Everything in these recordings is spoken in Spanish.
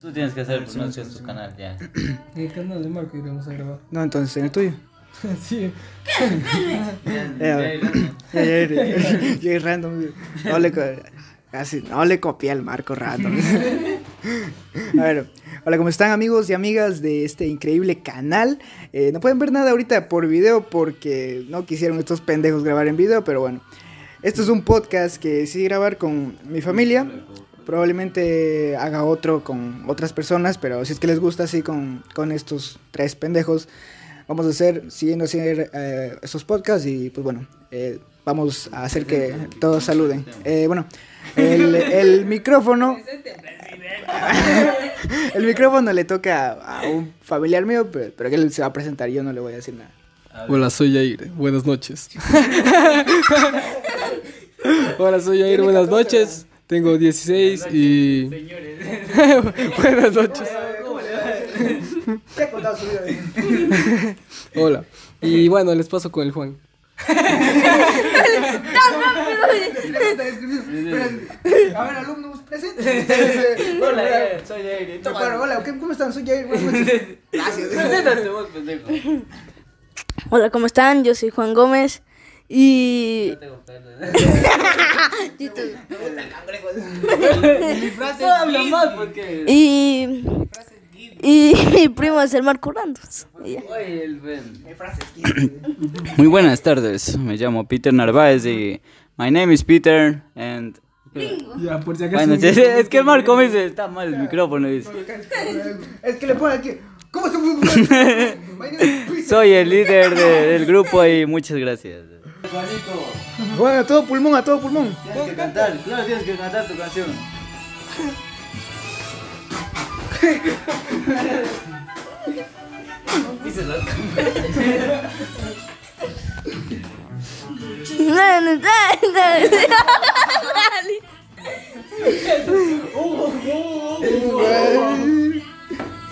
Tú tienes que hacer pronuncia en tu canal ya. En el canal de Marco iremos a grabar. No, entonces en el tuyo. sí. Ya, ya, ya, ya, ya, random. No le, casi, no le copié al Marco random. A ver, hola, ¿cómo están amigos y amigas de este increíble canal? Eh, no pueden ver nada ahorita por video porque no quisieron estos pendejos grabar en video, pero bueno. Esto es un podcast que decidí grabar con mi familia. Probablemente haga otro con otras personas, pero si es que les gusta así con, con estos tres pendejos, vamos a hacer, siguiendo hacer eh, estos podcasts y pues bueno, eh, vamos a hacer que todos saluden. Eh, bueno, el, el micrófono... el micrófono le toca a, a un familiar mío, pero, pero que él se va a presentar, yo no le voy a decir nada. Hola, soy Jair. Buenas noches. Hola, soy Jair. Buenas noches. Tengo 16 y. Buenas noches. ¿Qué ha contado su vida? Hola. Y bueno, les paso con el Juan. A ver, alumnos, presenten. Hola, soy Jair. Hola, ¿qué- ¿cómo están? Soy Jair. Gracias. Preséntate vos, pendejo. Hola, ¿cómo están? Yo soy Juan Gómez y... No tengo pelo. Mi frase No habla más porque. Y... Y mi primo es el Marco Randos. Y ya. Oye, el Ben. Mi frase es Muy buenas tardes. Me llamo Peter Narváez y. My name is Peter and. Ya, por si acaso. Bueno, es, es que el Marco me dice, está mal el micrófono. Dice. Es que le pone aquí. ¿Cómo Peter. Soy el líder de- del grupo y muchas gracias. Bueno, a todo pulmón, a todo pulmón. Tienes que cantar, claro, tienes que cantar tu canción. No, no, no, no.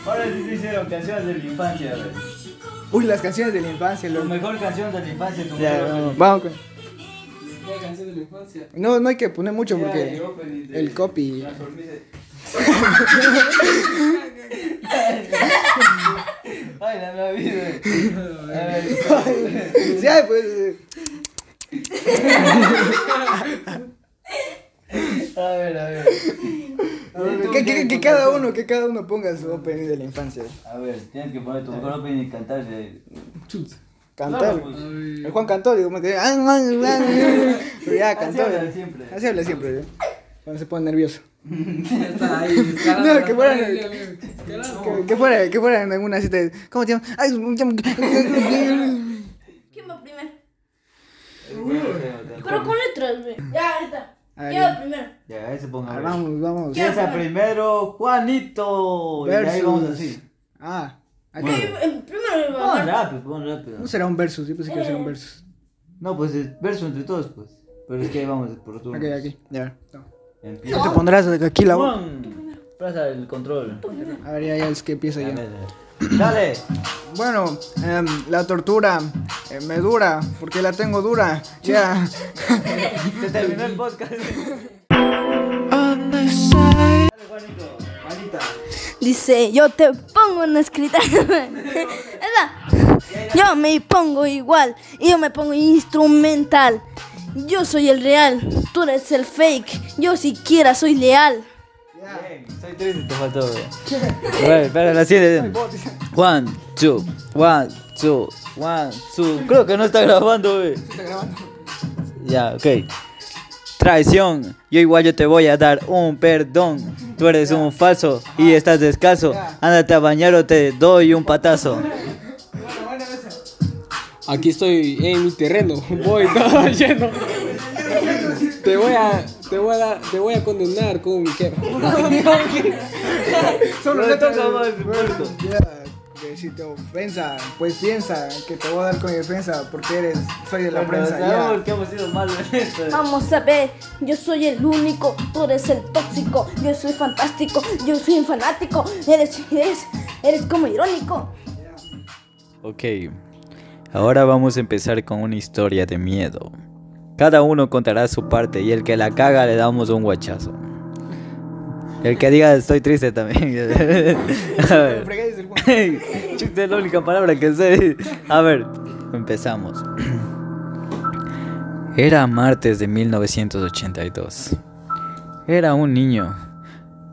Ahora sí se hicieron canciones de la infancia. Uy, las canciones de la infancia, La lo mejor canción de la infancia. tu Ya, mejor vamos, vamos con- La canción de la infancia. No, no hay que poner mucho Ya, porque el opening de- el copy. las hormigas. Ay, la mía vida. A ver, ay, pues. eh, a ver, a ver. Que, que- que cada uno, que cada uno ponga su opening de la infancia. A ver, tienes que poner tu mejor opening y cantar. de- Cantar. Claro, pues. El Juan cantó, digo, me quedé. "Ah, ah, ah", Pero ya Así cantó. habla ya. siempre. Así habla siempre, ya. Cuando se pone nervioso. Está ahí. No, que fuera-. Que, que fuera, que fuera en alguna cita. de, ¿Cómo te llamas? Ay, me llamo- ¿Quién va primero? Pero con letras, güey. Ya, ahorita. ¿Quién ya. va primero? Ya, ese ponga. Ah, vamos, vamos. Empieza primero Juanito. Y de ahí Versus. vamos así. Ah, aquí. Bueno. Eh, Primero va Pon rápido, pon rápido. No será un versus, yo pensé que iba a ser un versus. No, pues es verso entre todos, pues. Pero es que ahí vamos por turnos. Ok, aquí, ya. Empieza. No te pondrás aquí la. Juan, pasa el control. A ver, ya, ya es que empieza A ya. Dale. Bueno, em, la tortura eh, me dura, porque la tengo dura. Ya. Se terminó el podcast. Dale, Juanito. Juanita. Dice, yo te pongo una escrita. Esa. Yo me pongo igual y yo me pongo instrumental. Yo soy el real, tú eres el fake. Yo siquiera soy leal. Bien, soy triste, te faltó. A ver, espera, la siguiente. One, two, one, two, one, two. Creo que no está grabando, güey. Ya, ok. Traición, yo igual yo te voy a dar un perdón. Tú eres un falso y estás descalzo. Ándate a bañar o te doy un patazo. Aquí estoy en mi terreno. Voy todo lleno. Te voy a. Te voy a, dar- te voy a condenar con mi quema. Son No los le toca más, bueno. Ya, que si te ofensa, pues piensa que te voy a dar con mi defensa porque eres, soy de la prensa. Sabemos Ya. que hemos sido malos en esto. Vamos a ver, yo soy el único, tú eres el tóxico, yo soy fantástico, yo soy un fanático, eres, eres, eres como irónico. Ok, ahora vamos a empezar con una historia de miedo. Cada uno contará su parte y el que la caga le damos un guachazo. El que diga estoy triste también. A ver. Chuta, es la única palabra que sé. A ver, empezamos. Era martes de 1982. Era un niño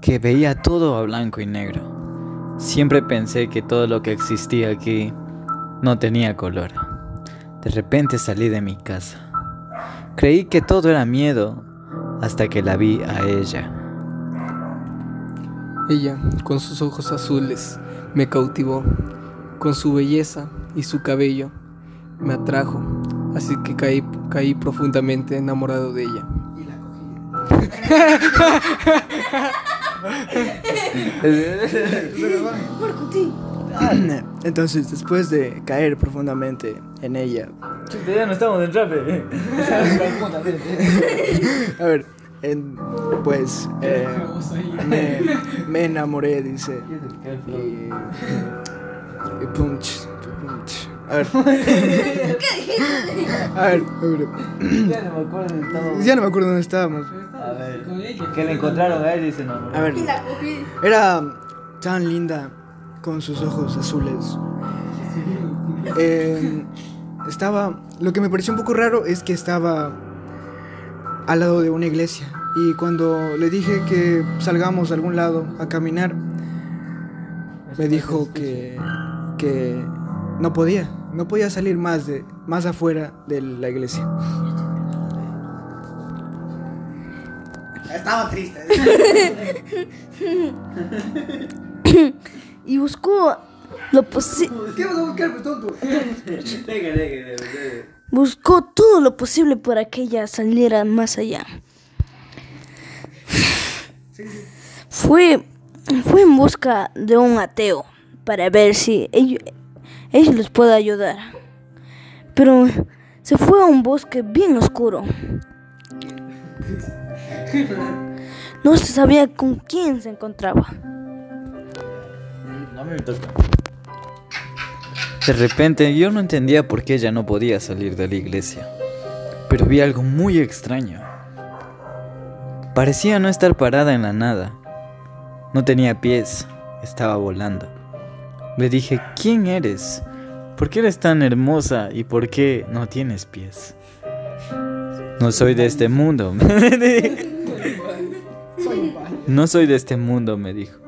que veía todo a blanco y negro. Siempre pensé que todo lo que existía aquí no tenía color. De repente salí de mi casa. Creí que todo era miedo hasta que la vi a ella. Ella, con sus ojos azules, me cautivó. Con su belleza y su cabello, me atrajo. Así que caí, caí profundamente enamorado de ella. Marco, sí. Entonces, después de caer profundamente en ella, ya no estamos en trape. a ver, en- pues eh, me, me enamoré, dice. Y, y punch, punch. A ver. A ver, a ver. Ya no me acuerdo dónde estábamos. Ya no me acuerdo dónde estábamos. A ver, que le encontraron a él y se enamoró. A ver, era tan linda con sus ojos azules. Eh, estaba. Lo que me pareció un poco raro es que estaba al lado de una iglesia. Y cuando le dije que salgamos a algún lado a caminar, me dijo que, que no podía. No podía salir más, de, más afuera de la iglesia. Estaba triste. Y buscó lo posible. ¿Qué vas a buscar, pues, tonto? Buscó todo lo posible para que ella saliera más allá. Fue, fue en busca de un ateo para ver si ellos, ellos les puede ayudar. Pero se fue a un bosque bien oscuro. No se sabía con quién se encontraba. No me toca. De repente yo no entendía por qué ella no podía salir de la iglesia. Pero vi algo muy extraño. Parecía no estar parada en la nada. No tenía pies, estaba volando. Le dije, ¿quién eres? ¿Por qué eres tan hermosa y por qué no tienes pies? No soy de este mundo. no soy de este mundo, me dijo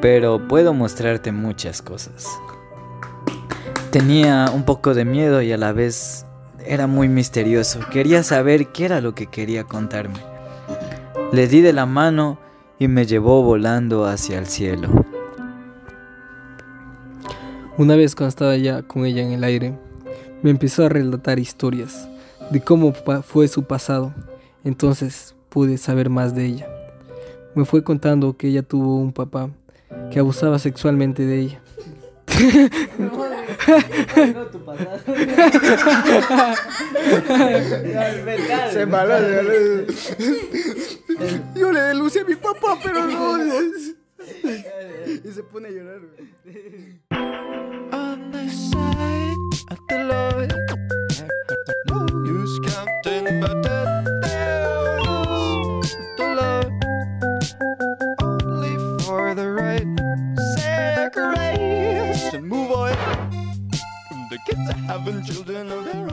pero puedo mostrarte muchas cosas. Tenía un poco de miedo y a la vez era muy misterioso. Quería saber qué era lo que quería contarme. Le di de la mano y me llevó volando hacia el cielo. Una vez cuando estaba ya con ella en el aire, me empezó a relatar historias de cómo fue su pasado. Entonces pude saber más de ella. Me fue contando que ella tuvo un papá que abusaba sexualmente de ella. Se embaló, se embaló. Yo le denuncié a mi papá, pero no. Y se pone a llorar. Having children of their.